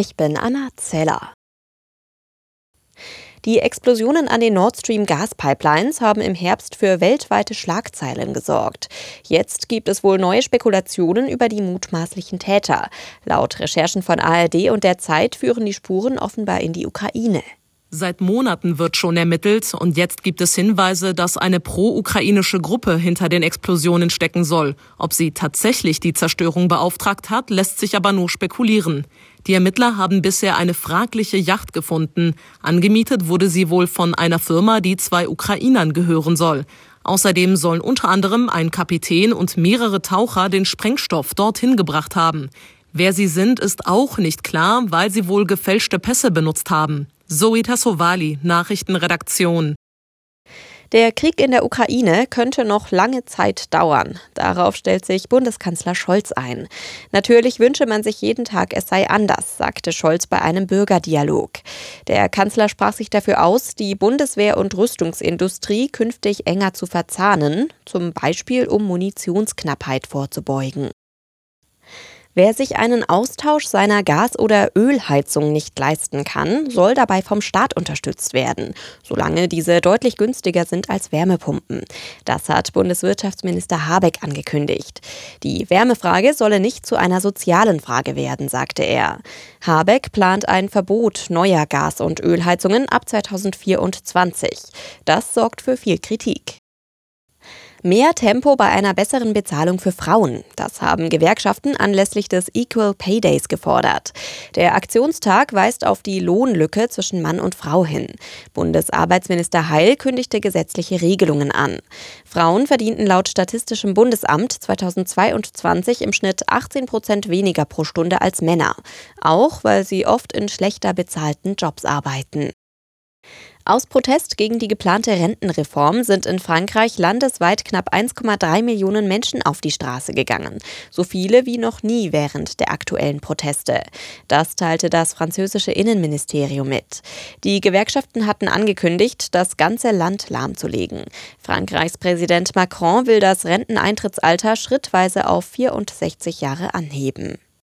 Ich bin Anna Zeller. Die Explosionen an den Nord Stream Gaspipelines haben im Herbst für weltweite Schlagzeilen gesorgt. Jetzt gibt es wohl neue Spekulationen über die mutmaßlichen Täter. Laut Recherchen von ARD und der Zeit führen die Spuren offenbar in die Ukraine. Seit Monaten wird schon ermittelt und jetzt gibt es Hinweise, dass eine pro-ukrainische Gruppe hinter den Explosionen stecken soll. Ob sie tatsächlich die Zerstörung beauftragt hat, lässt sich aber nur spekulieren. Die Ermittler haben bisher eine fragliche Yacht gefunden. Angemietet wurde sie wohl von einer Firma, die zwei Ukrainern gehören soll. Außerdem sollen unter anderem ein Kapitän und mehrere Taucher den Sprengstoff dorthin gebracht haben. Wer sie sind, ist auch nicht klar, weil sie wohl gefälschte Pässe benutzt haben. Zoe Tassovali, Nachrichtenredaktion. Der Krieg in der Ukraine könnte noch lange Zeit dauern. Darauf stellt sich Bundeskanzler Scholz ein. Natürlich wünsche man sich jeden Tag, es sei anders, sagte Scholz bei einem Bürgerdialog. Der Kanzler sprach sich dafür aus, die Bundeswehr und Rüstungsindustrie künftig enger zu verzahnen, zum Beispiel um Munitionsknappheit vorzubeugen. Wer sich einen Austausch seiner Gas- oder Ölheizung nicht leisten kann, soll dabei vom Staat unterstützt werden, solange diese deutlich günstiger sind als Wärmepumpen. Das hat Bundeswirtschaftsminister Habeck angekündigt. Die Wärmefrage solle nicht zu einer sozialen Frage werden, sagte er. Habeck plant ein Verbot neuer Gas- und Ölheizungen ab 2024. Das sorgt für viel Kritik. Mehr Tempo bei einer besseren Bezahlung für Frauen. Das haben Gewerkschaften anlässlich des Equal Pay Days gefordert. Der Aktionstag weist auf die Lohnlücke zwischen Mann und Frau hin. Bundesarbeitsminister Heil kündigte gesetzliche Regelungen an. Frauen verdienten laut Statistischem Bundesamt 2022 im Schnitt 18 Prozent weniger pro Stunde als Männer. Auch weil sie oft in schlechter bezahlten Jobs arbeiten. Aus Protest gegen die geplante Rentenreform sind in Frankreich landesweit knapp 1,3 Millionen Menschen auf die Straße gegangen. So viele wie noch nie während der aktuellen Proteste. Das teilte das französische Innenministerium mit. Die Gewerkschaften hatten angekündigt, das ganze Land lahmzulegen. Frankreichs Präsident Macron will das Renteneintrittsalter schrittweise auf 64 Jahre anheben.